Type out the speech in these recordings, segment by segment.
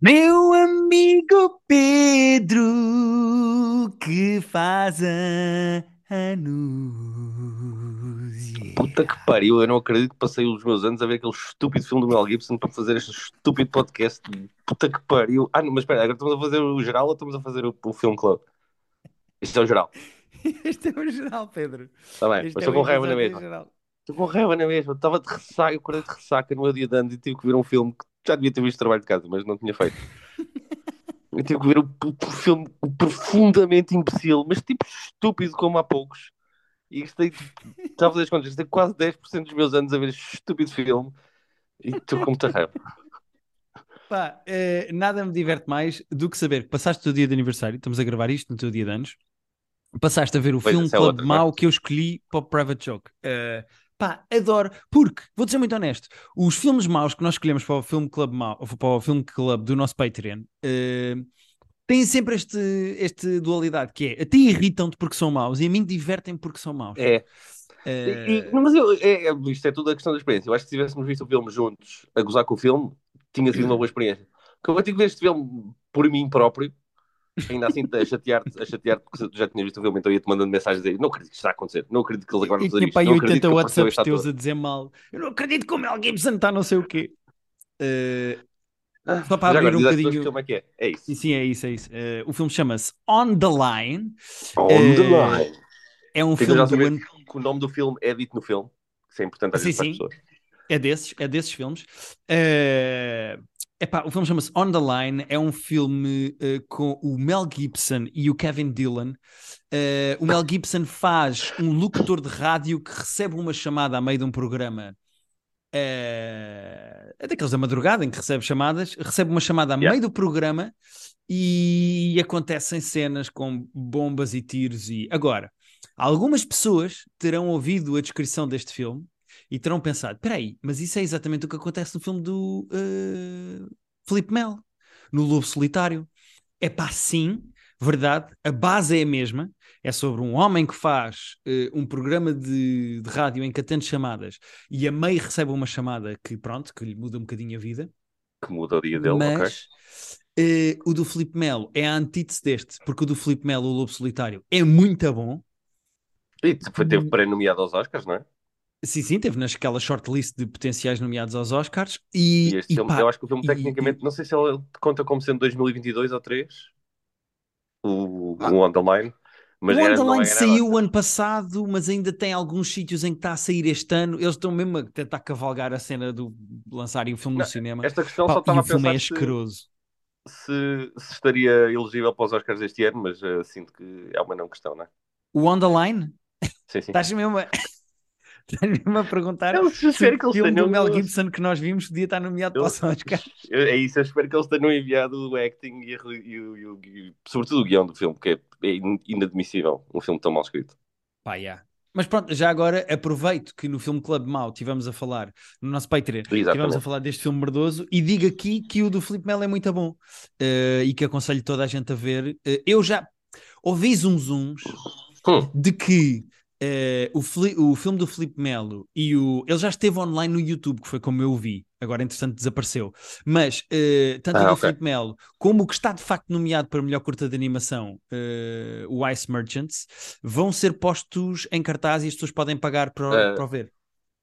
Meu amigo Pedro, que faz anos. yeah. Puta que pariu, eu não acredito que passei os meus anos a ver aquele estúpido filme do Mel Gibson para fazer este estúpido podcast. Puta que pariu. Ah, não, mas espera, agora estamos a fazer o geral ou estamos a fazer o, o Film Club? Isto é o geral. Este é o geral, Pedro. Está bem, Este mas é estou o com raiva na mesma. Estou com raiva na mesma. Estava de ressaca, eu acordei de ressaca no meu dia de anos e tive que ver um filme que já devia ter visto trabalho de casa, mas não tinha feito. Eu tive que ver um, um filme profundamente imbecil, mas tipo estúpido como há poucos. E isto tem, está a fazer as contas, tem quase 10% dos meus anos a ver este estúpido filme e estou com muita raiva. Pá, eh, nada me diverte mais do que saber que passaste o teu dia de aniversário, estamos a gravar isto no teu dia de anos, passaste a ver o Pois, filme é Club outra, mau que eu escolhi para o Private Joke. Eh, pá, adoro, porque, vou ser muito honesto, os filmes maus que nós escolhemos para o filme Club mau, para o filme Club do nosso Patreon, eh, têm sempre este, este dualidade, que é, a ti irritam-te porque são maus e a mim divertem porque são maus. É, Eh, e- mas eu, é, é- isto é tudo a questão da experiência. Eu acho que se tivéssemos visto o filme juntos a gozar com o filme, tinha sido uma boa experiência. Porque eu tive que ver este filme por mim próprio, ainda assim a chatear-te, a chatear-te, porque tu já tinhas visto o filme, então ia-te mandando mensagens aí. Não acredito que isto está a acontecer, não acredito que eles agora vão E fazer tinha isto, aí não acredito 80 que apareceu WhatsApps teus a dizer mal. Eu não acredito que o Mel Gibson está não sei o quê. Eh, Ah, Só para abrir um bocadinho- filme é que é. É isso. Sim, sim, é isso, é isso. Eh, o filme chama-se On the Line. On Eh, the line. É um Fica filme do ano. que o nome do filme é dito no filme. Isso é importante às Sim, vezes para as sim. pessoas. É desses, é desses filmes. Eh, epá, o filme chama-se On the Line. É um filme eh, com o Mel Gibson e o Kevin Dillon. Eh, o Mel Gibson faz um locutor de rádio que recebe uma chamada a meio de um programa. eh, é daqueles da madrugada em que recebe chamadas, recebe uma chamada a Yeah. meio do programa e acontecem cenas com bombas e tiros e agora algumas pessoas terão ouvido a descrição deste filme e terão pensado: espera aí, mas isso é exatamente o que acontece no filme do uh, Felipe Mel, no Lobo Solitário. É pá, sim, verdade, a base é a mesma. É sobre um homem que faz uh, um programa de, de rádio em que atende chamadas e a meio recebe uma chamada que, pronto, que lhe muda um bocadinho a vida. Que muda o dia dele, ok? Mas uh, o do Felipe Melo é a antítese deste, porque o do Felipe Melo, o Lobo Solitário, é muito bom. E foi, teve pré-nomeado aos Oscars, não é? Sim, sim, teve naquela shortlist de potenciais nomeados aos Oscars. E, E este e filme, pá, eu acho que o filme e- tecnicamente, não sei se ele conta como sendo 2022 ou 3, o, Ah. o On The Line, mas o era, não Underline era saiu o ano passado, mas ainda tem alguns sítios em que está a sair este ano. Eles estão mesmo a tentar cavalgar a cena do lançarem o filme Não, no cinema. Esta questão Pá, só e estava a o filme é asqueroso. se, se estaria elegível para os Oscars este ano, mas eh, sinto que é uma não questão, não é? O Underline? Sim, sim. Estás mesmo a... Estás mesmo a perguntar Eu se o filme do Mel Gibson que nós vimos podia estar nomeado para Eu- os Oscars. Eu- É isso, eu espero que eles tenham enviado o acting e, e o- e o- e- sobretudo o guião do filme, que é, é in- inadmissível um filme tão mal escrito. Pá, yeah. Mas pronto, já agora aproveito que no filme Club Mau tivemos a falar, no nosso Patreon, tivemos a falar deste filme merdoso e digo aqui que o do Filipe Melo é muito bom eh, e que aconselho toda a gente a ver. Eh, eu já ouvi zooms Hum, de que eh, o, Fili- o filme do Filipe Melo e o. Ele já esteve online no YouTube, que foi como eu o vi, agora entretanto desapareceu. Mas eh, tanto o Ah, do ok. Filipe Melo como o que está de facto nomeado para melhor curta de animação, eh, o Ice Merchants, vão ser postos em cartaz e as pessoas podem pagar para, o- para o ver.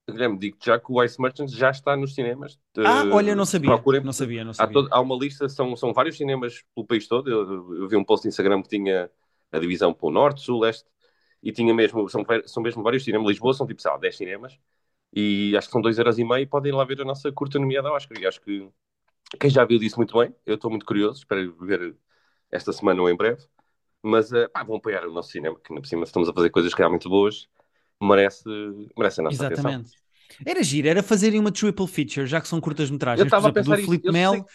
Guilherme, digo já que o Ice Merchants já está nos cinemas. Ah, olha, não sabia. procurem- Não sabia, não Há, sabia. todo- há uma lista, são, são vários cinemas pelo país todo. Eu, eu vi um post no Instagram que tinha a divisão para o Norte, Sul, Leste, e tinha mesmo, são, são mesmo vários cinemas. Lisboa são tipo, sei lá, 10 cinemas, e acho que são 2,5€ e podem ir lá ver a nossa curta nomeada ao Oscar. E acho que quem já viu disse muito bem. Eu estou muito curioso, espero ver esta semana ou em breve. Mas eh, pá, vão apoiar o nosso cinema, que por cima estamos a fazer coisas realmente boas, merece, merece a nossa atenção. Exatamente. Era giro, era fazerem uma triple feature, já que são curtas-metragens. Eu estava a pensar do eu Mel, sei-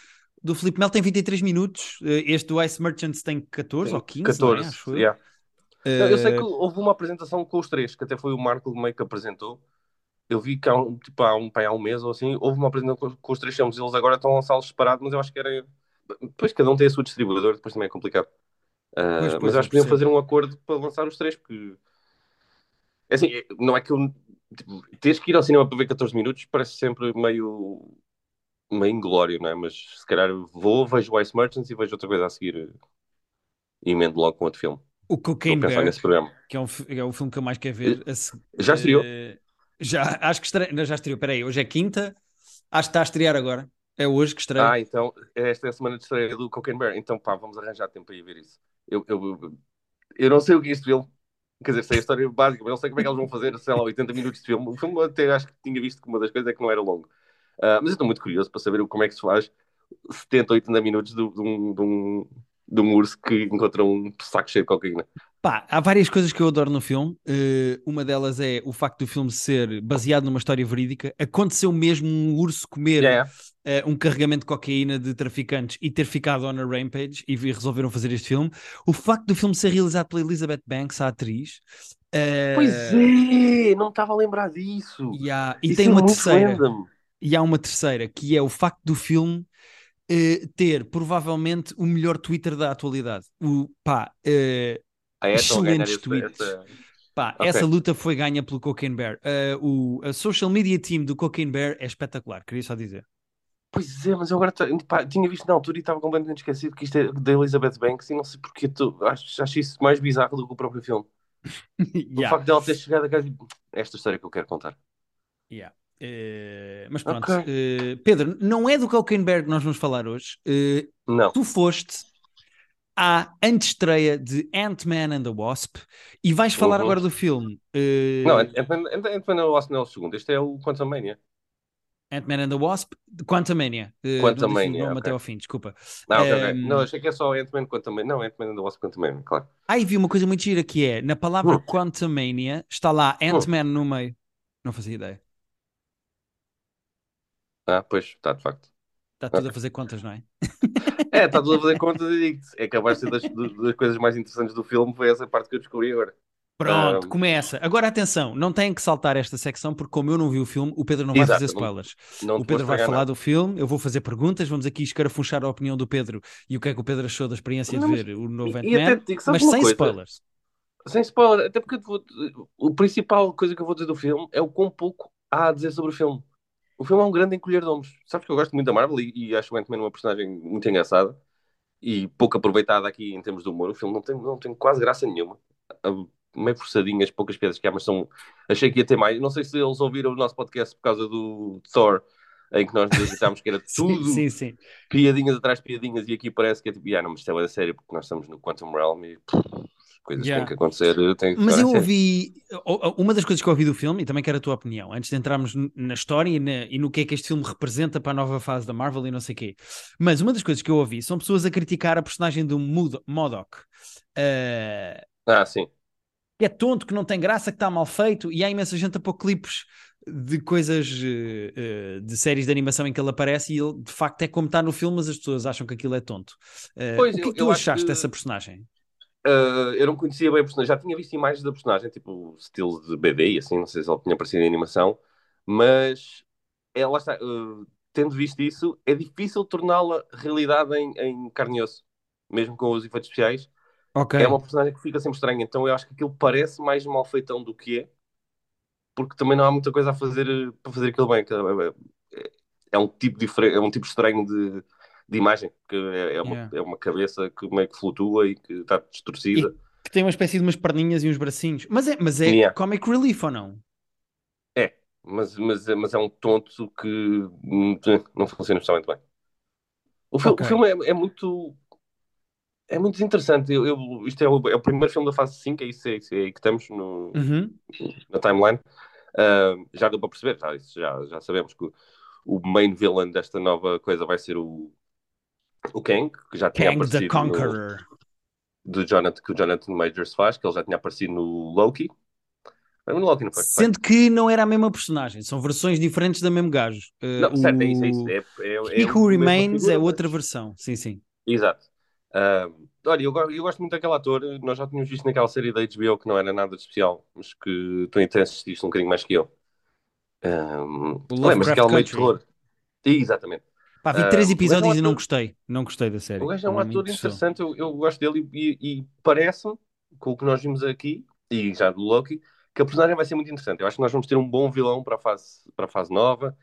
do Filipe Mel tem 23 minutos, eh, este do Ice Merchants tem 14 ou 15, não é? 14, Acho eu. yeah. Não, eu sei Eh, que houve uma apresentação com os três, que até foi o Marco meio que apresentou. Eu vi que há um, tipo, há um, há um mês ou assim, houve uma apresentação com, os três filmes. Eles agora estão a lançá-los separados, mas eu acho que era. Depois cada um tem a sua distribuidora, depois também é complicado. Ah, Pois, pois, mas eu acho eu que podiam fazer um acordo para lançar os três, porque. É assim, é- não é que eu. Tipo, teres que ir ao cinema para ver 14 minutos parece sempre meio. uma inglória, não é? Mas se calhar vou, vejo Ice Merchants e vejo outra coisa a seguir eh, e emendo logo com outro filme. O Cocaine que é, um, é o filme que eu mais quero ver. Já estreou? eh, já, acho que estreia. Não, já estreou. Peraí, hoje é quinta. Acho que está a estrear agora. É hoje que estreia. Ah, então, esta é a semana de estreia do Cocaine Bear. Então, pá, vamos arranjar tempo para ir ver isso. Eu, eu, eu não sei o que é este filme. Quer dizer, sei a história básica, mas não sei como é que eles vão fazer, sei lá, 80 minutos de filme. O filme até acho que tinha visto que uma das coisas é que não era longo. Ah, mas eu estou muito curioso para saber como é que se faz 70, 80 minutos de, de um, de, um, de um urso que encontra um saco cheio de cocaína. Pá, há várias coisas que eu adoro no filme. Eh, uma delas é o facto do filme ser baseado numa história verídica. Aconteceu mesmo um urso comer Yeah. eh, um carregamento de cocaína de traficantes e ter ficado on a rampage e resolveram fazer este filme. O facto do filme ser realizado pela Elizabeth Banks, a atriz. eh, Pois é, não estava a lembrar disso. E, há- e Isso tem é uma terceira. E há uma terceira, que é o facto do filme eh, ter provavelmente o melhor Twitter da atualidade. O, pá, eh, Ah, é, Excelentes tweets. essa- Pá, Ok. essa luta foi ganha pelo Cocaine Bear. Uh, o a social media team do Cocaine Bear é espetacular, queria só dizer. Pois é, mas eu agora pá, tinha visto na altura e estava completamente esquecido que isto é da Elizabeth Banks e não sei porque tu, acho, acho isso mais bizarro do que o próprio filme. O Yeah, facto dela ter chegado a casa esta história que eu quero contar. yeah. Eh, mas pronto, Ok. eh, Pedro, não é do Bear que nós vamos falar hoje. Eh, Não. tu foste à antestreia de Ant-Man and the Wasp e vais falar Uhum. agora do filme Não, Ant-Man Ant- Ant-Man and the Wasp não é o segundo. Este é o Quantum Mania. Ant-Man and the Wasp, Quantumania. Eh, Quantumania, não disse o nome ok. até ao fim, desculpa. Não, ok, ok. Ehm, Não, achei que é só Ant-Man Quantum Mania. Não, Ant-Man and the Wasp Quantum Mania, claro. Aí vi uma coisa muito gira que é, na palavra Hum. Quantumania, está lá Ant-Man no meio. Não fazia ideia. Ah, pois, está de facto. Está tudo Ok. a fazer contas, não é? É, está tudo a fazer contas e digo-te. É capaz de ser das, das coisas mais interessantes do filme, foi essa parte que eu descobri agora. Pronto, Ahm. começa. Agora atenção, não têm que saltar esta secção porque como eu não vi o filme, o Pedro não vai Exato, fazer não- spoilers. Não O te Pedro vai falar nada. do filme, eu vou fazer perguntas, vamos aqui escarafunchar a opinião do Pedro e o que é que o Pedro achou da experiência Não, de mas- ver o novo até Ant-Man, digo, mas sem coisa? spoilers. Sem spoiler, até porque vou- o principal coisa que eu vou dizer do filme é o quão pouco há a dizer sobre o filme. O filme é um grande encolher de ombros. Sabes que eu gosto muito da Marvel e, e acho o Ant-Man uma personagem muito engraçada e pouco aproveitada aqui em termos de humor. O filme não tem, não tem quase graça nenhuma. Meio forçadinhas, poucas piadas que há, mas são... achei que ia ter mais. Não sei se eles ouviram o nosso podcast por causa do Thor, em que nós achámos que era tudo Sim, sim, sim. piadinhas atrás de piadinhas e aqui parece que é tipo, ah, não, mas isto é sério porque nós estamos no Quantum Realm e coisas Yeah. têm que acontecer. Têm que Mas eu a sério. ouvi uma das coisas que eu ouvi do filme, e também quero a tua opinião, antes de entrarmos na história e, na- e no que é que este filme representa para a nova fase da Marvel e não sei o quê. Mas uma das coisas que eu ouvi são pessoas a criticar a personagem do Mod- Modok. eh, Ah, sim. que é tonto, que não tem graça, que está mal feito, e há imensa gente a pôr clipes de coisas eh, eh, de séries de animação em que ele aparece e ele de facto é como está no filme, mas as pessoas acham que aquilo é tonto. Eh, Pois, o que é eu- que tu achaste que- dessa personagem? Ah, eu não conhecia bem a personagem, já tinha visto imagens da personagem, tipo estilo de BD e assim, não sei se ele tinha aparecido em animação, mas é, lá está, ah, tendo visto isso, é difícil torná-la realidade em, em carne e osso, mesmo com os efeitos especiais. Ok. É uma personagem que fica sempre estranha, então eu acho que aquilo parece mais mal feitão do que é, porque também não há muita coisa a fazer para fazer aquilo bem. É, é- é um tipo diferente, é um tipo estranho de, de imagem, que é, é uma, Yeah. é uma cabeça que meio que flutua e que está distorcida. que tem uma espécie de umas perninhas e uns bracinhos. Mas é, mas é Yeah. comic relief ou não? É, mas, mas, é- mas é um tonto que hum, não funciona especialmente bem. O, fil- Ok. o filme é, é muito. É muito interessante. Eu, eu- isto é o, é o primeiro filme da fase 5, é isso, é, isso, é aí que estamos no, Uhum. na timeline. Ah, já deu para perceber, já, isso já, já sabemos que o, o main villain desta nova coisa vai ser o, o Kang, que já tinha Kang the aparecido no, Conqueror. do Jonathan, que o Jonathan Majors faz, que ele já tinha aparecido no Loki. Mas no Loki não foi? Foi. Sendo que não era a mesma personagem, são versões diferentes do mesmo gajo. Uh, Não, certo, é isso, é o isso. É, é, é Who Remains figura, é mas- outra versão. Sim, sim. Exato. Ah, olha, eu, eu gosto muito daquele ator. Nós já tínhamos visto naquela série da HBO que não era nada de especial, mas que tu até assististe um bocadinho mais que eu. O Lembras Lovecraft daquela meio terror? Exatamente. Pá, vi Ah, três gajo é episódios e não ator- gostei. Não gostei da série. O gajo é um me ator interessante, eu, eu gosto dele e, e- parece-me, com o que nós vimos aqui, e já do Loki, que a personagem vai ser muito interessante. Eu acho que nós vamos ter um bom vilão para a fase, para a fase nova.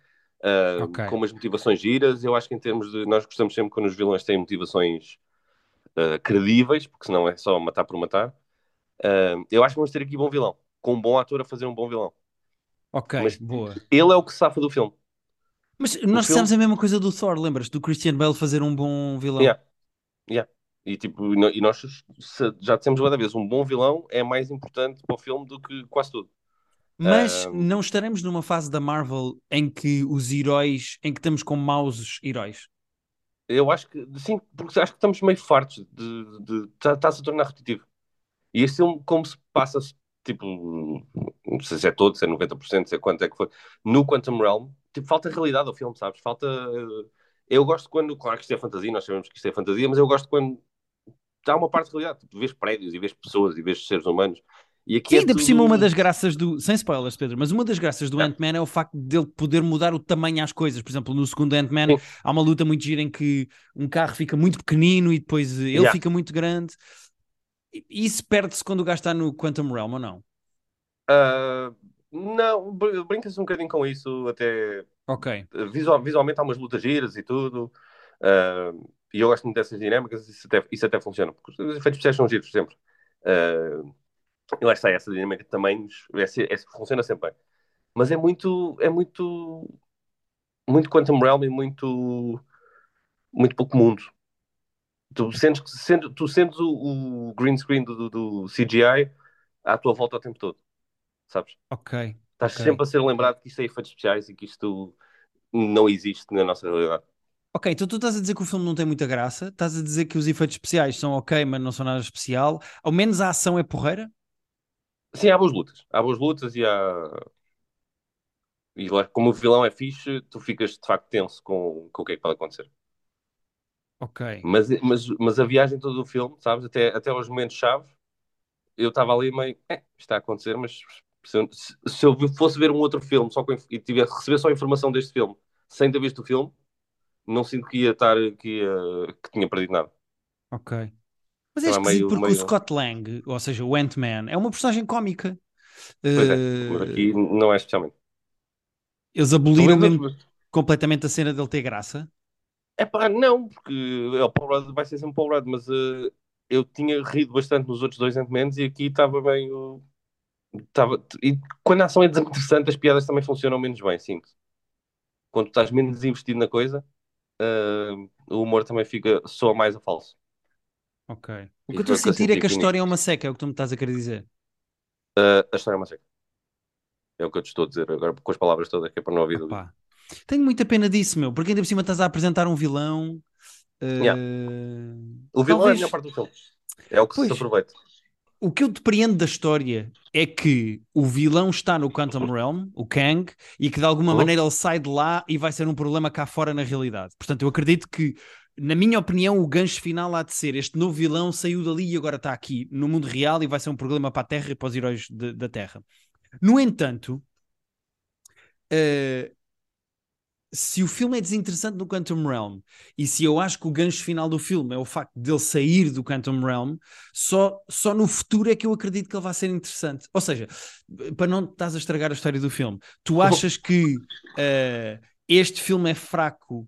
uh, Ok. com umas motivações giras. Eu acho que em termos de. Nós gostamos sempre quando os vilões têm motivações uh, credíveis, porque senão é só matar por matar. Uh, eu acho que vamos ter aqui bom vilão, com um bom ator a fazer um bom vilão. Ok, Mas boa. ele é o que safa do filme. Mas nós filme- dissemos a mesma coisa do Thor, lembras? Do Christian Bale fazer um bom vilão. Yeah. Yeah. E, tipo, e nós já dissemos várias vezes, um bom vilão é mais importante para o filme do que quase tudo. Mas Ahm. não estaremos numa fase da Marvel em que os heróis, em que estamos com maus heróis. Eu acho que, sim, porque acho que estamos meio fartos de. de, tá- Está-se a tornar repetitivo. E este filme, como se passa, tipo, não sei se é todo, se é 90%, se é quanto é que foi, no Quantum Realm, tipo, falta realidade ao filme, sabes? Falta. eh, Eu gosto quando, claro que isto é fantasia, nós sabemos que isto é fantasia, mas eu gosto quando há uma parte de realidade. Tu vês prédios e vês pessoas e vês seres humanos. E aqui Sim, é ainda por tudo- cima, uma das graças do. Sem spoilers, Pedro, mas uma das graças do É. Ant-Man é o facto dele poder mudar o tamanho às coisas. Por exemplo, no segundo Ant-Man há uma luta muito gira em que um carro fica muito pequenino e depois ele Yeah. fica muito grande. E- Isso perde-se quando o gajo está no Quantum Realm ou não? Ah, não, br- brinca-se um bocadinho com isso, até Ok, visual- visualmente há umas lutas giras e tudo. ah, e eu gosto muito dessas dinâmicas, isso até, isso até funciona, porque os efeitos especiais são giros sempre. Ah, e lá está essa dinâmica de tamanhos, essa, essa funciona sempre bem. Mas é muito, é muito, muito Quantum Realm e muito, muito pouco mundo. Tu sentes, que- sendo, tu sentes o, o green screen do, do- do CGI à tua volta o tempo todo, sabes? ok. Estás ok. sempre a ser lembrado que isto é efeitos especiais e que isto não existe na nossa realidade. Ok, então tu estás a dizer que o filme não tem muita graça, estás a dizer que os efeitos especiais são ok, mas não são nada especial. Ao menos a ação é porreira? Sim, há boas lutas. Há boas lutas e há. E lá, como o vilão é fixe, tu ficas de facto tenso com, com o que é que pode acontecer. Ok. Mas, mas, mas a viagem todo o filme, sabes, até, até aos momentos-chave, eu estava ali meio. É, isto está a acontecer, mas se eu, se- eu fosse ver um outro filme só com, e tivesse receber só a informação deste filme sem ter visto o filme, não sinto que ia estar. que, ia, que tinha perdido nada. Ok. Mas é Então é esquisito meio- porque o meio- Scott Lang, ou seja, o Ant-Man, é uma personagem cómica. Pois é, Eh, aqui não é especialmente. Eles aboliram mesmo completamente a cena dele ter graça. É pá, não, porque é, o Paul Rudd vai ser sempre Paul Rudd, mas eh, eu tinha rido bastante nos outros dois Ant-Mans e aqui estava meio. Estava... E quando a ação é desinteressante, as piadas também funcionam menos bem, sinto. Quando estás menos investido na coisa, eh, o humor também fica soa mais a falso. Ok. O que eu estou a sentir é que a história é uma seca, é o que tu me estás a querer dizer. Eh, a história é uma seca. É o que eu te estou a dizer agora, com as palavras todas, que é para não ouvir dúvida. Tenho muita pena disso, meu, porque ainda por cima estás a apresentar um vilão. eh, Yeah. O vilão é a talvez- melhor parte do filme. É o que Pois. se aproveita. O que eu depreendo da história é que o vilão está no Quantum Realm, o Kang, e que de alguma Uhum. maneira ele sai de lá e vai ser um problema cá fora na realidade. Portanto, eu acredito que, na minha opinião, o gancho final há de ser este novo vilão saiu dali e agora está aqui no mundo real e vai ser um problema para a Terra e para os heróis de- da Terra. No entanto, eh, se o filme é desinteressante no Quantum Realm e se eu acho que o gancho final do filme é o facto dele sair do Quantum Realm, só, só no futuro é que eu acredito que ele vai ser interessante. Ou seja, para não estás a estragar a história do filme, tu achas que eh, este filme é fraco,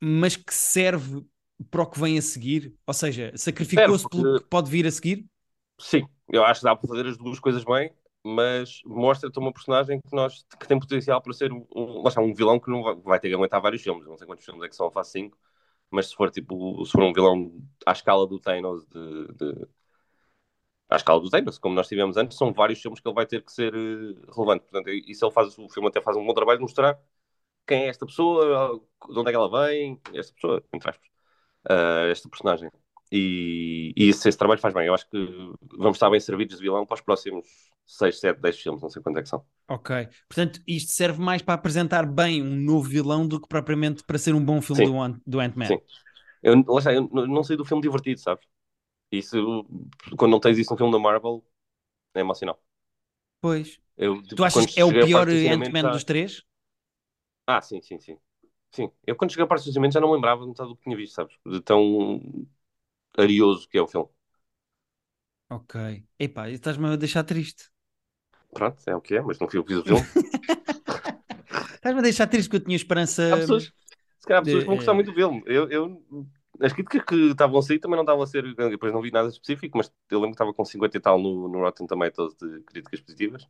mas que serve para o que vem a seguir? Ou seja, sacrificou-se pelo porque- que pode vir a seguir? Sim, eu acho que dá para fazer as duas coisas bem, mas mostra-te uma personagem que, nós, que tem potencial para ser um, um, um vilão que não vai, vai ter que aguentar vários filmes. Não sei quantos filmes é que são fase 5, mas se for tipo, se for um vilão à escala do Thanos, de, de- à escala do Thanos, como nós tivemos antes, são vários filmes que ele vai ter que ser eh, relevante. Portanto, isso ele faz, o filme até faz um bom trabalho de mostrar quem é esta pessoa, de onde é que ela vem, esta pessoa, entre aspas, ah, esta personagem. E, e esse, esse trabalho faz bem. Eu acho que vamos estar bem servidos de vilão para os próximos 6, 7, 10 filmes, não sei quanto é que são. Ok. Portanto, isto serve mais para apresentar bem um novo vilão do que propriamente para ser um bom filme Sim. do, Ant- do Ant-Man. Sim. Eu, lá está, eu não sei do filme divertido, sabes? Isso, quando não tens isso num filme da Marvel, é mau sinal. Pois. Eu, tipo, Tu achas que é o pior Ant-Man dos três? Ah, sim, sim, sim. Sim, eu quando cheguei à parte do já não lembrava de metade do que tinha visto, sabes? De tão arioso que é o filme. Ok. Epá, estás-me a deixar triste. Pronto, é o que é, mas não que fiz o filme. Estás-me a deixar triste porque eu tinha esperança. Há pessoas, se calhar há pessoas que vão gostar de- muito do filme. Eu, eu, as críticas que estavam a sair também não estavam a ser. Depois não vi nada específico, mas eu lembro que estava com 50 e tal no, no Rotten Tomatoes de críticas positivas.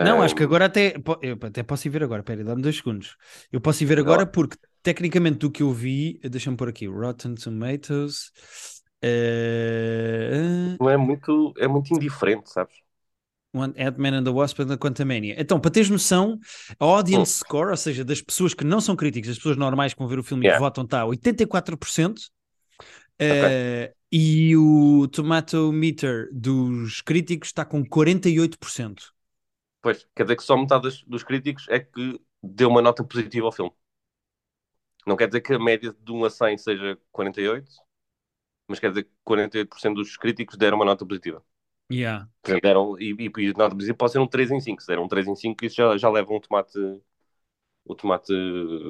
Não, Um, acho que agora até, eu até posso ir ver agora. Pera, aí, dá-me dois segundos. Eu posso ir ver agora lá. porque, tecnicamente, do que eu vi, deixa-me pôr aqui: Rotten Tomatoes. Não é muito, é muito indiferente, sabes? Ant-Man and the Wasp and the Quantumania. Então, para teres noção, a audience score, ou seja, das pessoas que não são críticos, das pessoas normais que vão ver o filme e Yeah. que votam, está a 84%. Eh, e o tomato meter dos críticos está com 48%. Pois, quer dizer que só metade dos, dos críticos é que deu uma nota positiva ao filme. Não quer dizer que a média de 1 a 100 seja 48, mas quer dizer que 48% dos críticos deram uma nota positiva. Yeah. Portanto, deram, e, e, e a nota positiva pode ser um 3 em 5. Se deram um 3 em 5, isso já, já leva um tomate, o tomate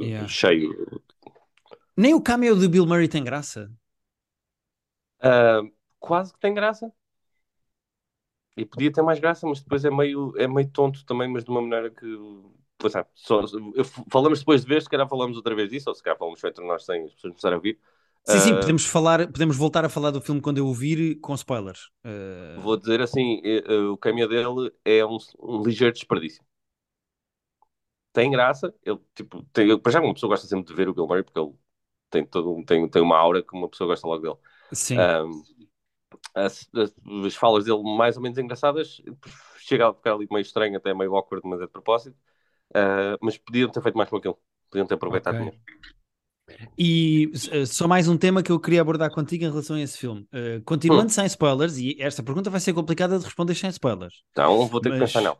Yeah. cheio. Nem o cameo de Bill Murray tem graça. Ah, quase que tem graça. E podia ter mais graça, mas depois é meio, é meio tonto também, mas de uma maneira que. Pois é, só, falamos depois de ver, se calhar falamos outra vez disso, ou se calhar falamos entre nós sem as pessoas começarem a ouvir. Sim, sim, Ah, podemos falar, podemos voltar a falar do filme quando eu ouvir com spoilers. Eh, Vou dizer assim: eh, eh, o caminho dele é um, um ligeiro desperdício. Tem graça, ele, tipo, tem, para já uma pessoa gosta sempre de ver o Bill Murray, porque ele tem, todo, tem, tem uma aura que uma pessoa gosta logo dele. sim. Um, as, as- as falas dele mais ou menos engraçadas, chega a ficar ali meio estranho, até meio awkward, mas é de propósito. Uh, mas podiam ter feito mais com aquilo, podiam ter aproveitado Ok. E eh, só mais um tema que eu queria abordar contigo em relação a esse filme. Eh, continuando sem spoilers, e esta pergunta vai ser complicada de responder sem spoilers. Então vou ter que Mas- pensar, não.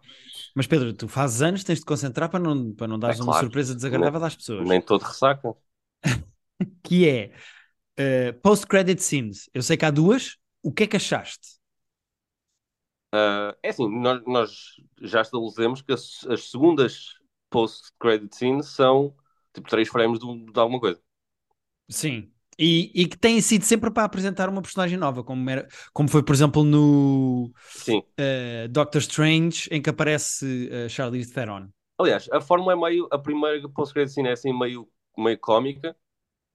Mas Pedro, tu fazes anos, tens de concentrar para não, para não dares É uma claro. surpresa desagradável às pessoas. Nem todo ressaca. Que é eh, post-credit scenes. Eu sei que há duas. O que é que achaste? Uh, é assim, nós, nós já estabelecemos que as, as segundas post-credit scenes são tipo 3 frames de, de alguma coisa. Sim. E, e que têm sido sempre para apresentar uma personagem nova, como, era, como foi, por exemplo, no eh, Doctor Strange, em que aparece uh, Charlize Theron. Aliás, a fórmula é meio. A primeira post-credit scene é assim meio, meio cómica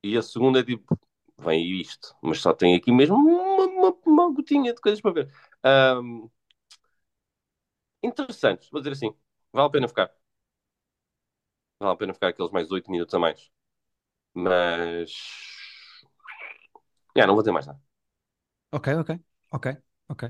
e a segunda é tipo. Vem isto, mas só tem aqui mesmo uma, uma, uma gotinha de coisas para ver. Um, interessantes, vou dizer assim. Vale a pena ficar. Vale a pena ficar aqueles mais 8 minutos a mais. Mas. Já, não vou ter mais nada. Ok, ok, ok, ok.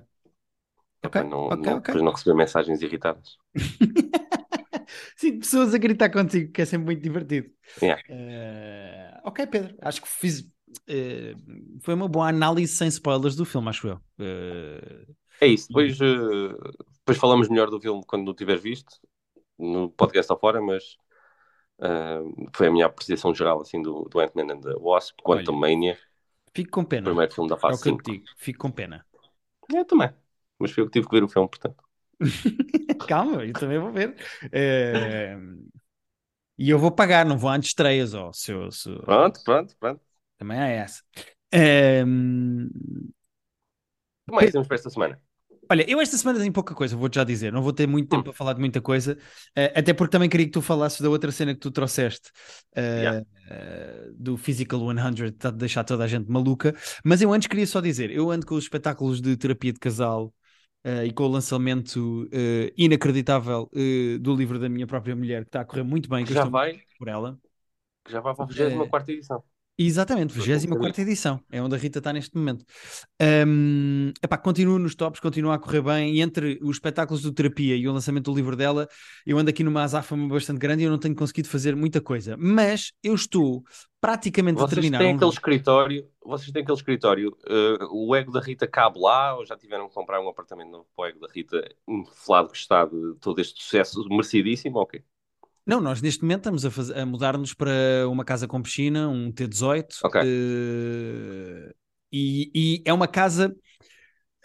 É Ok, não, ok, não, ok. depois não receber mensagens irritadas. Sim, pessoas a gritar contigo, que é sempre muito divertido. Yeah. Eh, ok, Pedro, acho que fiz. eh, foi uma boa análise sem spoilers do filme, acho eu. Eh, É isso. Depois, depois falamos melhor do filme quando o tiveres visto, no podcast afora, mas eh, foi a minha apreciação geral assim, do, do Ant-Man and the Wasp, Quantum Mania, fico com pena. primeiro filme da É o fase que eu 5. te digo, fico com pena. É, também. Mas foi eu que tive que ver o filme, portanto. Calma, eu também vou ver. Eh, e eu vou pagar, não vou antes de estreias, ó. Se eu- se- Pronto, pronto, pronto. Também há essa. Eh, O que mais temos para esta semana? Olha, eu esta semana tenho pouca coisa, vou-te já dizer. Não vou ter muito tempo Hum. para falar de muita coisa, eh, até porque também queria que tu falasses da outra cena que tu trouxeste, eh, Yeah. eh, do Physical 100, está a deixar toda a gente maluca. Mas eu antes queria só dizer: eu ando com os espetáculos de terapia de casal eh, e com o lançamento inacreditável do livro da minha própria mulher, que está a correr muito bem, que Já vai, por ela. já vai para a 24 edição. Exatamente, Estou a 24 edição, é onde a Rita está neste momento. Um, epá, continua nos tops, continua a correr bem, e entre os espetáculos do terapia e o lançamento do livro dela, eu ando aqui numa azáfama bastante grande e eu não tenho conseguido fazer muita coisa, mas eu estou praticamente a Vocês terminar. têm um- aquele escritório, vocês têm aquele escritório, eh, o ego da Rita cabe lá ou já tiveram que comprar um apartamento novo para o ego da Rita, inflado que está de todo este sucesso merecidíssimo? Ok. Não, nós neste momento estamos a, a mudar-nos para uma casa com piscina, um T18, Ok. eh, e, e é uma casa.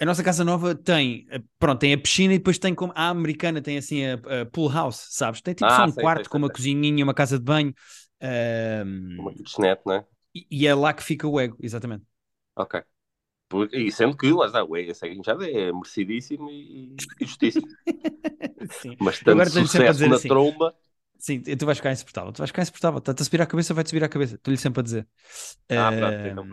A nossa casa nova tem, eh, pronto, tem a piscina e depois tem como a americana tem assim a, a pool house, sabes? Tem tipo Ah, só um sei, quarto sei, com sei, uma sei. cozinhinha, uma casa de banho, ehm, Uma kitchenette, não é? e, e é lá que fica o ego, exatamente. Ok. Por- E sendo que, lá está, o ego é merecidíssimo e, e justíssimo. Sim. Mas tanto agora sucesso na assim. tromba, Sim, tu vais ficar insuportável. Tu vais ficar insuportável. Está-te a subir a cabeça, vai-te subir a cabeça. Estou-lhe sempre a dizer. Ah, Eh, pronto, então.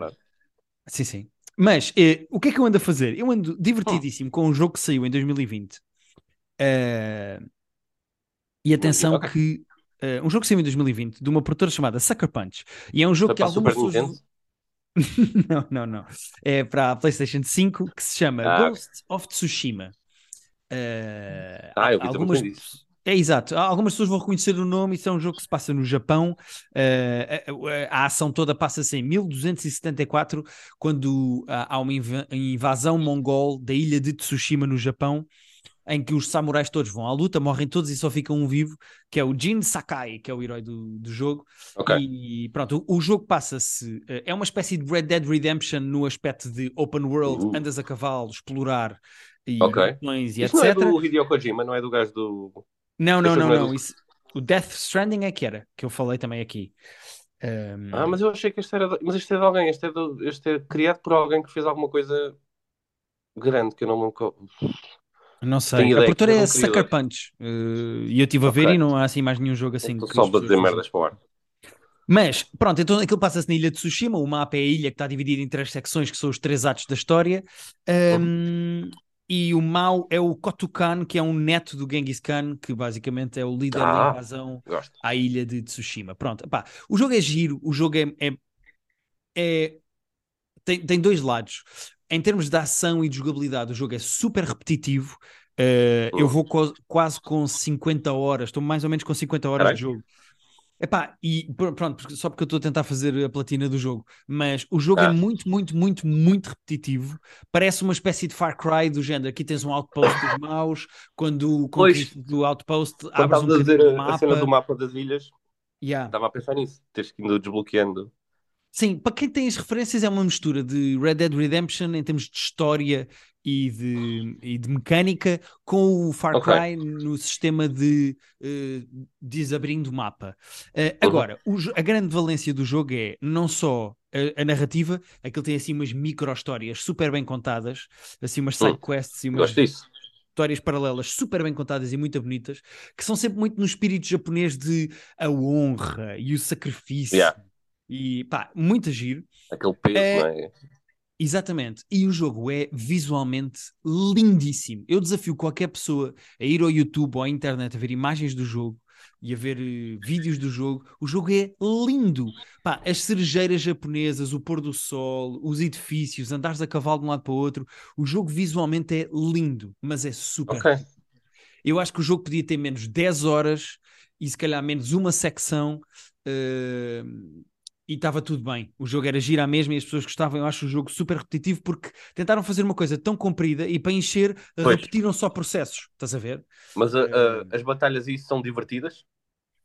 Sim, sim. Mas eh, o que é que eu ando a fazer? Eu ando Hum. divertidíssimo com um jogo que saiu em 2020. Eh, e atenção Ok. que. eh, um jogo que saiu em 2020 de uma produtora chamada Sucker Punch. E é um jogo Foi que algumas pessoas. Não, não, não. É para a PlayStation 5 que se chama Ah, Ghost of Tsushima. Eh, Ah, eu vi algumas também disso. É exato. Algumas pessoas vão reconhecer o nome. Isso é um jogo que se passa no Japão. Eh, a, a- a ação toda passa-se em 1274, quando ah, há uma inva- invasão mongol da ilha de Tsushima, no Japão, em que os samurais todos vão à luta, morrem todos e só fica um vivo, que é o Jin Sakai, que é o herói do, do jogo. Ok. E pronto, o, o jogo passa-se. eh, é uma espécie de Red Dead Redemption no aspecto de open world, Uh. andas a cavalo, explorar e Ok. botões e Isso não é etc. do Hideo Kojima, não é do gajo do. Não, não, não, não é não. do- Isso, o Death Stranding é que era, que eu falei também aqui. Ahm, Ah, mas eu achei que este era. de- Mas este é de alguém, este é, do... este é criado por alguém que fez alguma coisa grande que eu não me. não sei. A produtora é não Sucker. Punch. eh, e eu estive a ver Ok. e não há assim mais nenhum jogo assim Estou só as a pessoas dizer merdas para o ar. Mas, pronto, então aquilo passa-se na ilha de Tsushima, o mapa é a ilha que está dividida em três secções, que são os três atos da história. Ahm, e o mau é o Kotukan, que é um neto do Genghis Khan, que basicamente é o líder da Ah. invasão Gosto. à ilha de Tsushima. Pronto, pá, o jogo é giro, o jogo é, é- é- tem, tem dois lados. Em termos de ação e de jogabilidade, o jogo é super repetitivo. Uh, eu vou co- quase com 50 horas, estou mais ou menos com 50 horas de jogo. Epá, e pr- pronto, só porque eu estou a tentar fazer a platina do jogo, mas o jogo é Ah. muito, muito, muito, muito repetitivo. Parece uma espécie de Far Cry do género. Aqui tens um outpost dos maus, quando conquistas do outpost, Quando abres um a dizer bocadinho do a, cena do mapa. mapa das ilhas, Yeah. estava a pensar nisso. Tens que ir desbloqueando. Sim, para quem tem as referências, é uma mistura de Red Dead Redemption em termos de história e de, e de mecânica com o Far. Cry no sistema de eh, desabrindo o mapa. Eh, agora, o a grande valência do jogo é não só a, a narrativa, aquilo tem assim umas micro-histórias super bem contadas, assim umas Hum. side quests e umas histórias paralelas super bem contadas e muito bonitas, que são sempre muito no espírito japonês de a honra e o sacrifício. Yeah. E pá, muito giro. Aquele peso, É- não é? Exatamente. E o jogo é visualmente lindíssimo. Eu desafio qualquer pessoa a ir ao YouTube ou à internet a ver imagens do jogo e a ver eh, vídeos do jogo. O jogo é lindo. Pá, as cerejeiras japonesas, o pôr do sol, os edifícios, andares a cavalo de um lado para o outro. O jogo visualmente é lindo, mas é super Ok. eu acho que o jogo podia ter menos 10 horas e se calhar menos uma secção eh, e estava tudo bem. O jogo era giro à mesma e as pessoas gostavam. Eu acho o jogo super repetitivo porque tentaram fazer uma coisa tão comprida e para encher Pois. repetiram só processos. Estás a ver? Mas a- a- Eh, as batalhas isso são divertidas?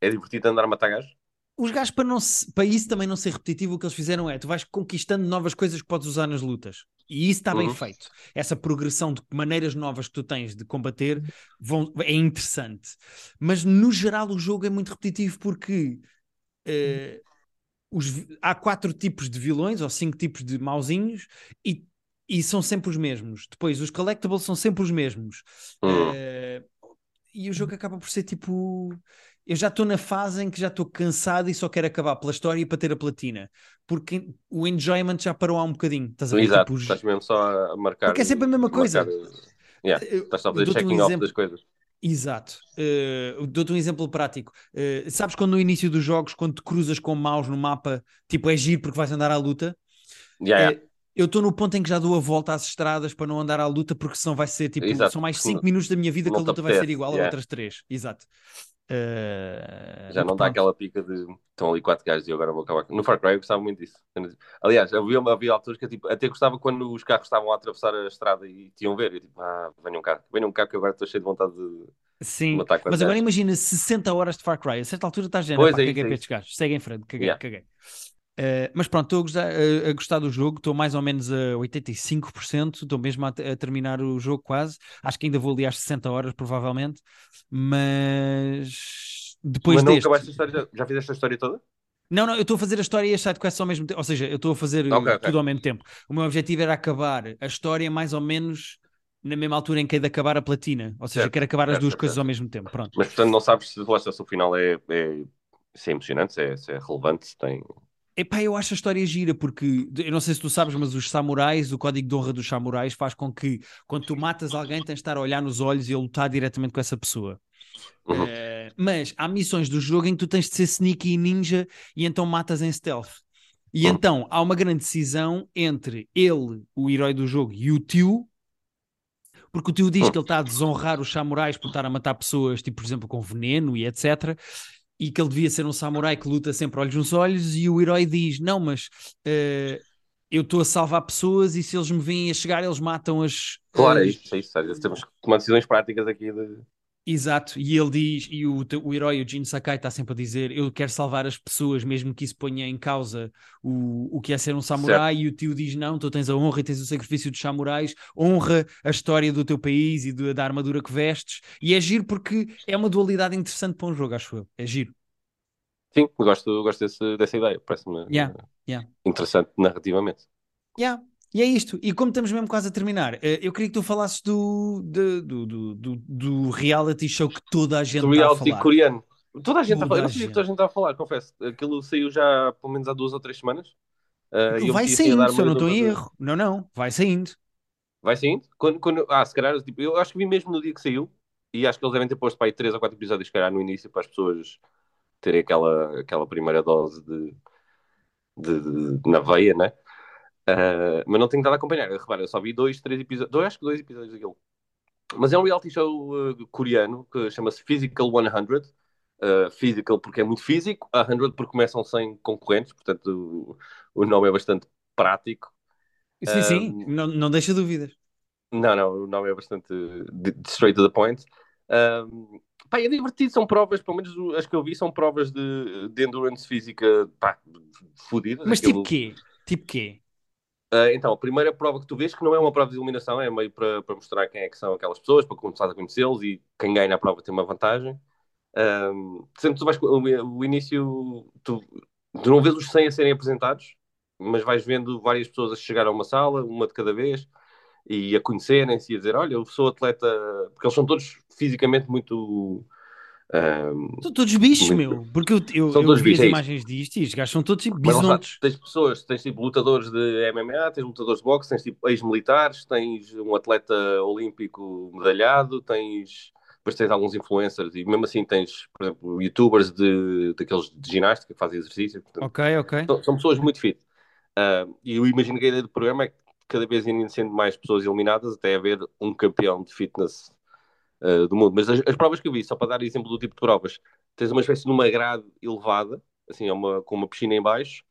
É divertido andar a matar gajos? Os gajos, para, não se- para isso também não ser repetitivo, o que eles fizeram é tu vais conquistando novas coisas que podes usar nas lutas. E isso está bem Uhum. feito. Essa progressão de maneiras novas que tu tens de combater vão- é interessante. Mas no geral o jogo é muito repetitivo porque eh, os há quatro tipos de vilões ou cinco tipos de mauzinhos e, e são sempre os mesmos. Depois os collectibles são sempre os mesmos. Hum. Eh, e o jogo acaba por ser tipo. Eu já estou na fase em que já estou cansado e só quero acabar pela história para ter a platina. Porque o enjoyment já parou há um bocadinho. Estás a ver? Exato, Tipo, os- estás mesmo só a marcar. Porque é sempre a mesma coisa. marcar, yeah, Eu- Estás só a fazer dou-te um checking off das coisas. Exato. Uh, Dou-te um exemplo prático. Uh, sabes quando no início dos jogos, quando te cruzas com maus no mapa, tipo é giro porque vais andar à luta? Yeah, yeah. Uh, eu estou no ponto em que já dou a volta às estradas para não andar à luta, porque senão vai ser tipo, Exato, são mais porque 5 minutos da minha vida que a luta vai ser igual a yeah. outras 3. Exato. Uh, Já não dá aquela pica de estão ali quatro gajos e eu agora vou acabar. No Far Cry eu gostava muito disso. Aliás, havia, havia alturas que eu tipo, até gostava quando os carros estavam a atravessar a estrada e tinham ver. Eu tipo, ah, venham cá, venham cá que agora estou cheio de vontade de Sim, matar mas agora imagina 60 horas de Far Cry. A certa altura estás dizendo, Pois pá, é caguei é para estes gajos. Segue em frente, caguei, Yeah. caguei. Uh, mas pronto, estou a gostar, a- a gostar do jogo, estou mais ou menos a 85%, estou mesmo a, a terminar o jogo quase. Acho que ainda vou ali às 60 horas, provavelmente. Mas depois Mas não deste. acabaste a história, já, já fizeste a história toda? Não, não, eu estou a fazer a história e as sidequests ao mesmo tempo. Ou seja, eu estou a fazer uh, Ok, ok. tudo ao mesmo tempo. O meu objetivo era acabar a história mais ou menos na mesma altura em que é de acabar a platina. Ou seja, Certo, quer acabar as certo, duas certo, coisas ao mesmo tempo. Pronto. Mas portanto não sabes se, lá se o final é, é, se é emocionante, se é, se é relevante, se tem. Epá, eu acho a história gira porque eu não sei se tu sabes, mas os samurais, o código de honra dos samurais faz com que quando tu matas alguém tens de estar a olhar nos olhos e a lutar diretamente com essa pessoa. Uhum. Eh, mas há missões do jogo em que tu tens de ser sneaky e ninja e então matas em stealth. E Uhum. então há uma grande decisão entre ele, o herói do jogo, e o tio, porque o tio diz Uhum. que ele está a desonrar os samurais por estar a matar pessoas, tipo, por exemplo, com veneno e etc. E que ele devia ser um samurai que luta sempre olhos nos olhos, e o herói diz: Não, mas eh, eu estou a salvar pessoas e se eles me vêm a chegar, eles matam as. Claro, é isso, é isso. Temos que tomar decisões práticas aqui de. Exato, e ele diz, e o, o herói, o Jin Sakai, está sempre a dizer: Eu quero salvar as pessoas, mesmo que isso ponha em causa o, o que é ser um samurai. E o tio diz: Não, tu tens a honra e tens o sacrifício dos samurais, honra a história do teu país e do- da armadura que vestes. E é giro porque é uma dualidade interessante para um jogo, acho eu. É giro. Sim, gosto, gosto desse, dessa ideia, parece-me Yeah, yeah. interessante narrativamente. Yeah. E é isto. E como estamos mesmo quase a terminar, eh, eu queria que tu falasses do, do, do, do, do reality show que toda a gente Do está a reality falar. coreano. Toda a gente está a falar. Eu não sabia que toda a gente está a falar, confesso. Aquilo saiu já pelo menos há duas ou três semanas. eu Vai saindo, se eu não estou em erro. Não, não, vai saindo. Vai saindo? Quando, quando... Ah, se calhar, tipo, eu acho que vi mesmo no dia que saiu. E acho que eles devem ter posto para aí três ou quatro episódios, se calhar, no início, para as pessoas terem aquela, aquela primeira dose de, de, de- na veia, né? Ah, mas não tenho nada a acompanhar. Repara, eu só vi dois, três episódios. Dois, acho que dois episódios daquilo. Mas é um reality show uh, coreano que chama-se Physical 100. Uh, physical porque é muito físico, a 100 porque começam sem concorrentes, portanto o, o nome é bastante prático. Sim, sim, não, não deixa dúvidas. não, não, o nome é bastante straight to the point. Um, pá, é divertido, são provas, pelo menos as que eu vi, são provas de, de endurance física, pá, fodidas. Mas Aquilo- tipo quê? Tipo quê? Uh, então, a primeira prova que tu vês, que não é uma prova de eliminação, é meio para, para mostrar quem é que são aquelas pessoas, para começar a conhecê-los e quem ganha a prova tem uma vantagem. Um, sempre tu vais, o, o início, tu, tu não vês os 100 a serem apresentados, mas vais vendo várias pessoas a chegar a uma sala, uma de cada vez, e a conhecerem-se e a dizer: Olha, eu sou atleta, porque eles são todos fisicamente muito. Um, São todos bichos, Muito. meu. Porque eu, eu, São eu vi bichos, as é imagens disto e os gajos são todos tipo bisontes. tens pessoas, tens tipo lutadores de MMA, tens lutadores de boxe, tens tipo ex-militares, tens um atleta olímpico medalhado, tens depois tens alguns influencers e mesmo assim tens, por exemplo, youtubers de, daqueles de ginástica que fazem exercício. Portanto, Ok, ok. são, são pessoas muito fit. Ah, e eu imagino que a ideia do programa é que cada vez irem sendo mais pessoas eliminadas até haver um campeão de fitness ah, do mundo. Mas as, as provas que eu vi, só para dar exemplo do tipo de provas, tens uma espécie de uma grade elevada, assim, é uma, com uma piscina em baixo,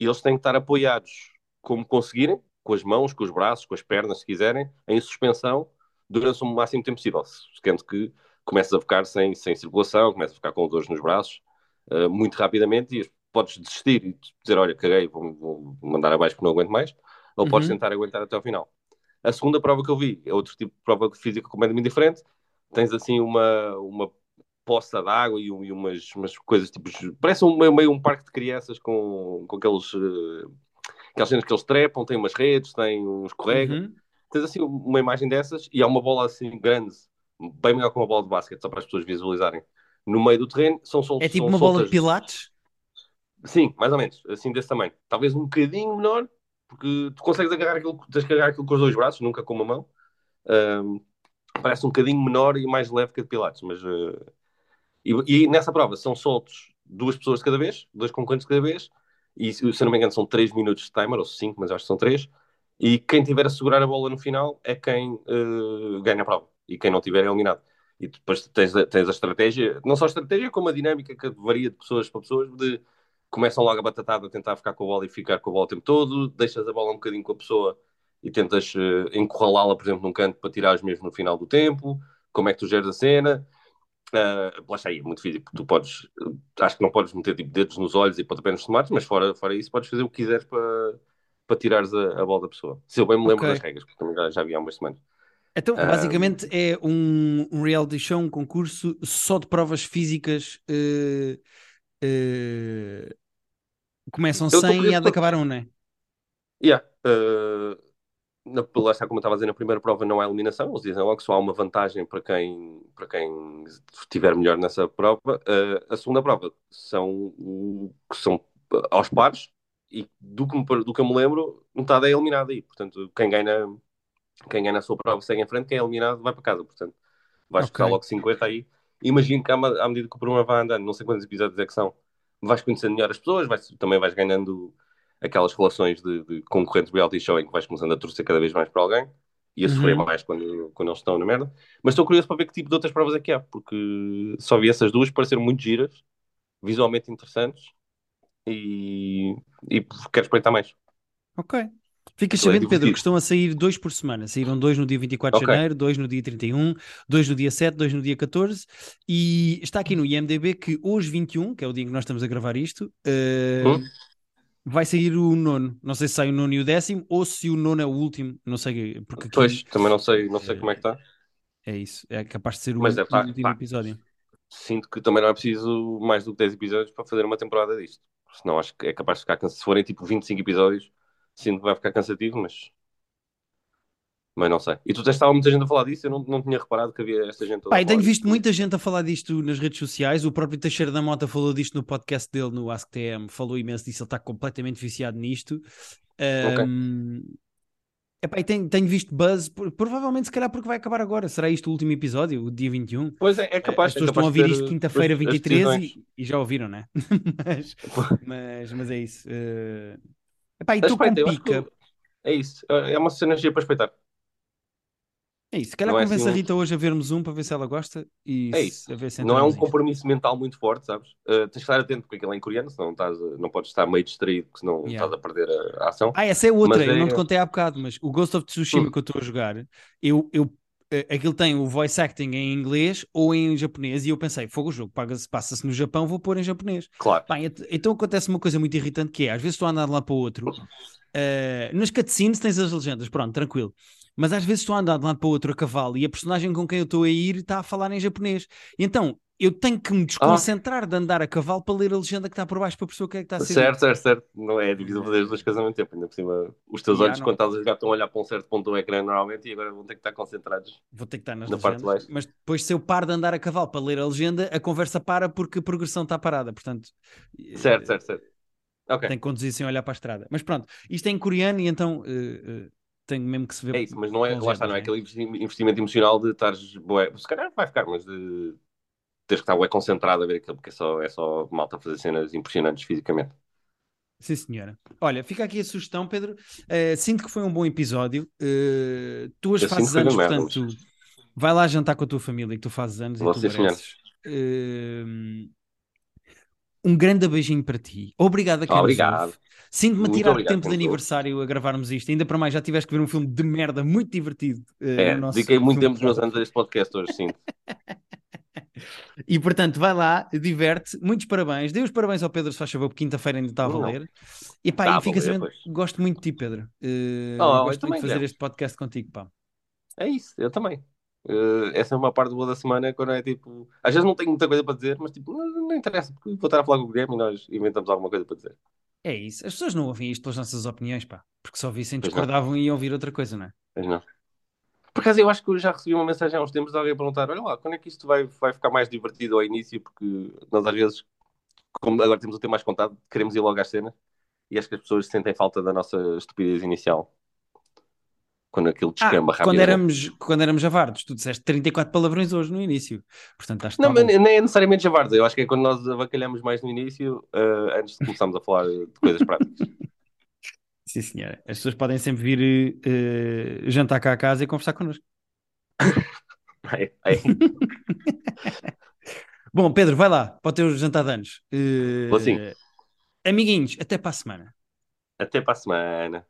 e eles têm que estar apoiados como conseguirem, com as mãos, com os braços, com as pernas, se quiserem, em suspensão, durante o máximo tempo possível. Sendo que começas a ficar sem, sem circulação, começas a ficar com dores nos braços, uh, muito rapidamente, e podes desistir e dizer, olha, caguei, vou, vou mandar abaixo porque não aguento mais, ou podes Uhum. tentar aguentar até ao final. A segunda prova que eu vi é outro tipo de prova física completamente diferente. Tens assim uma, uma poça de água e, e umas, umas coisas tipo. Parece um, meio, um parque de crianças com, com aqueles. Uh, aquelas cenas que eles trepam, tem umas redes, tem uns escorregam. Uhum. Tens assim uma imagem dessas e há uma bola assim grande, bem maior que uma bola de basquete, só para as pessoas visualizarem. No meio do terreno são sol, É tipo uma bola de soltas- pilates? Sim, mais ou menos, assim desse tamanho. Talvez um bocadinho menor, porque tu consegues agarrar aquilo, tens que agarrar aquilo com os dois braços, nunca com uma mão. Ahm, parece um bocadinho menor e mais leve que a de Pilates, mas. eh, e, e nessa prova são soltos duas pessoas de cada vez, dois concorrentes de cada vez, e se não me engano são 3 minutos de timer, ou 5, mas acho que são 3. E quem tiver a segurar a bola no final é quem eh, ganha a prova, e quem não tiver é eliminado. E depois tens, tens a estratégia, não só a estratégia, como a dinâmica que varia de pessoas para pessoas, de começam logo a batatada a tentar ficar com a bola e ficar com a bola o tempo todo, deixas a bola um bocadinho com a pessoa e tentas eh, encurralá-la, por exemplo, num canto para tirares mesmo no final do tempo, como é que tu geres a cena. Uh, lá está aí, é muito físico. Tu podes, uh, acho que não podes meter tipo, dedos nos olhos e pontapés nos tomates, mas fora, fora isso, podes fazer o que quiseres para, para tirares a, a bola da pessoa. Se eu bem me lembro Ok. das regras, porque também já, já vi há umas semanas. Então, Ah. basicamente é um, um reality show, um concurso só de provas físicas. eh, eh, começam Eu tô 100 e há de acabar um, não é? Yeah. Uh, na, lá está como eu estava a dizer, na primeira prova não há eliminação, eles dizem logo que só há uma vantagem para quem, para quem estiver melhor nessa prova. Uh, a segunda prova são, são aos pares e do que, me, do que eu me lembro, metade é eliminada aí. Portanto, quem ganha, quem ganha a sua prova segue em frente, quem é eliminado vai para casa. Portanto, vais okay. ficar logo 50 aí. Imagino que à, à medida que o programa vai andando, não sei quantos episódios é que são, vais conhecendo melhor as pessoas, vais, também vais ganhando aquelas relações de, de concorrentes reality show em que vais começando a torcer cada vez mais para alguém e a sofrer uhum. mais quando, quando eles estão na merda. Mas estou curioso para ver que tipo de outras provas é que há, porque só vi essas duas, pareceram muito giras, visualmente interessantes e, e quero espreitar mais. Ok. Ficas é sabendo, é Pedro, que estão a sair dois por semana. Saíram dois no dia 24 de okay. janeiro, dois no dia 31, dois no dia 7, dois no dia 14. E está aqui no IMDB que hoje, 21, que é o dia em que nós estamos a gravar isto, uh? Vai sair o nono. Não sei se sai o nono e o décimo ou se o nono é o último. Não sei. Porque aqui, pois, também não sei, não sei é, como é que está. É isso. É capaz de ser o, Mas, é, pá, último episódio. Sinto que também não é preciso mais do que 10 episódios para fazer uma temporada disto. Senão acho que é capaz de ficar cansativo. Se forem tipo 25 episódios, sinto que vai ficar cansativo, mas. Mas não sei. E tu estava muita gente a falar disso, eu não, não tinha reparado que havia esta gente. Pai, tenho visto muita gente a falar disto nas redes sociais. O próprio Teixeira da Mota falou disto no podcast dele no AskTM, falou imenso disso, ele está completamente viciado nisto. Um, okay. Epá, e tenho, tenho visto buzz, provavelmente se calhar porque vai acabar agora. Será isto o último episódio, o dia 21? Pois é, é capaz. As pessoas é capaz estão a ouvir isto quinta-feira 23 e, e, já ouviram, né? mas, mas, mas é isso. Uh... Epá, e estou com pica. É isso, é uma synergia para respeitar. É isso, se calhar convence é assim... a Rita hoje a vermos um para ver se ela gosta e é isso. não é um compromisso mental muito forte, sabes? Uh, tens de estar atento porque aquilo é em coreano, senão estás, não podes estar meio distraído, porque senão yeah. estás a perder a, a, ação. Ah, essa é outra, mas eu é... não te contei há bocado, mas o Ghost of Tsushima hum. que eu estou a jogar, eu, eu eh, aquilo tem o voice acting em inglês ou em japonês e eu pensei, fogo o jogo, passa-se no Japão, vou pôr em japonês. Claro. então acontece uma coisa muito irritante que é, às vezes estou a andar de lá para o outro, uh, nas cutscenes tens as legendas, pronto, tranquilo mas às vezes estou a andar de um lado para o outro a cavalo e a personagem com quem eu estou a ir está a falar em japonês. E então eu tenho que me desconcentrar ah. de andar a cavalo para ler a legenda que está por baixo para perceber o que é que está a ser. Certo, certo, certo. Não é difícil fazer as duas coisas ao mesmo tempo. Ainda por cima, os teus olhos, não. quando estás a jogar, estão a olhar para um certo ponto do ecrã normalmente e agora vão ter que estar concentrados. Vou ter que estar nas na legendas, parte Mas depois, se eu paro de andar a cavalo para ler a legenda, a conversa para porque a progressão está parada. Portanto, certo, eh, certo, certo. Okay. Tem que conduzir sem olhar para a estrada. Mas pronto, isto é em coreano e então. Uh, uh, tenho mesmo que se ver. É isso, mas não é, lá está, não é, é aquele investimento emocional de estares, boé, se calhar vai ficar, mas de teres que estar bué concentrado a ver aquilo, porque é só, é só malta fazer cenas impressionantes fisicamente. Sim, senhora. Olha, fica aqui a sugestão, Pedro. Uh, sinto que foi um bom episódio. Uh, tu as fazes anos, portanto, vai lá jantar com a tua família, que tu fazes anos e tu mereces. Uh, um grande beijinho para ti. Obrigado a quem Obrigado. Sinto-me a tirar tempo de aniversário a gravarmos isto. Ainda para mais, já tiveste que ver um filme de merda muito divertido. Uh, é, dediquei muito tempo nos meus anos a este podcast hoje, sim. e portanto, vai lá, diverte. Muitos parabéns. Dê os parabéns ao Pedro, se faz favor, porque quinta-feira ainda está a valer. E pá, tá e fica sabendo, gosto muito de ti, Pedro. Uh, oh, gosto muito de fazer este podcast contigo, pá. É isso, eu também. Uh, essa é uma parte boa da semana quando é tipo. Às vezes não tenho muita coisa para dizer, mas tipo, não, não interessa, porque vou estar a falar com o Guilherme e nós inventamos alguma coisa para dizer. É isso. As pessoas não ouvem isto pelas nossas opiniões, pá. Porque só vissem, discordavam e iam ouvir outra coisa, não é? Pois não. Por acaso, eu acho que eu já recebi uma mensagem há uns tempos de alguém a perguntar: olha lá, quando é que isto vai, vai ficar mais divertido ao início? Porque nós, às vezes, como agora temos o tempo mais contado, queremos ir logo às cenas e acho que as pessoas sentem falta da nossa estupidez inicial quando aquilo descamba ah, quando éramos Quando éramos javardos, tu disseste 34 palavrões hoje no início. Portanto, não, mas nem é necessariamente javardos. Eu acho que é quando nós avacalhamos mais no início, uh, antes de começarmos a falar de coisas práticas. Sim, senhora. As pessoas podem sempre vir uh, jantar cá a casa e conversar connosco. é, é. Bom, Pedro, vai lá para o teu jantar de anos. Uh, Vou sim. Amiguinhos, até para a semana. Até para a semana.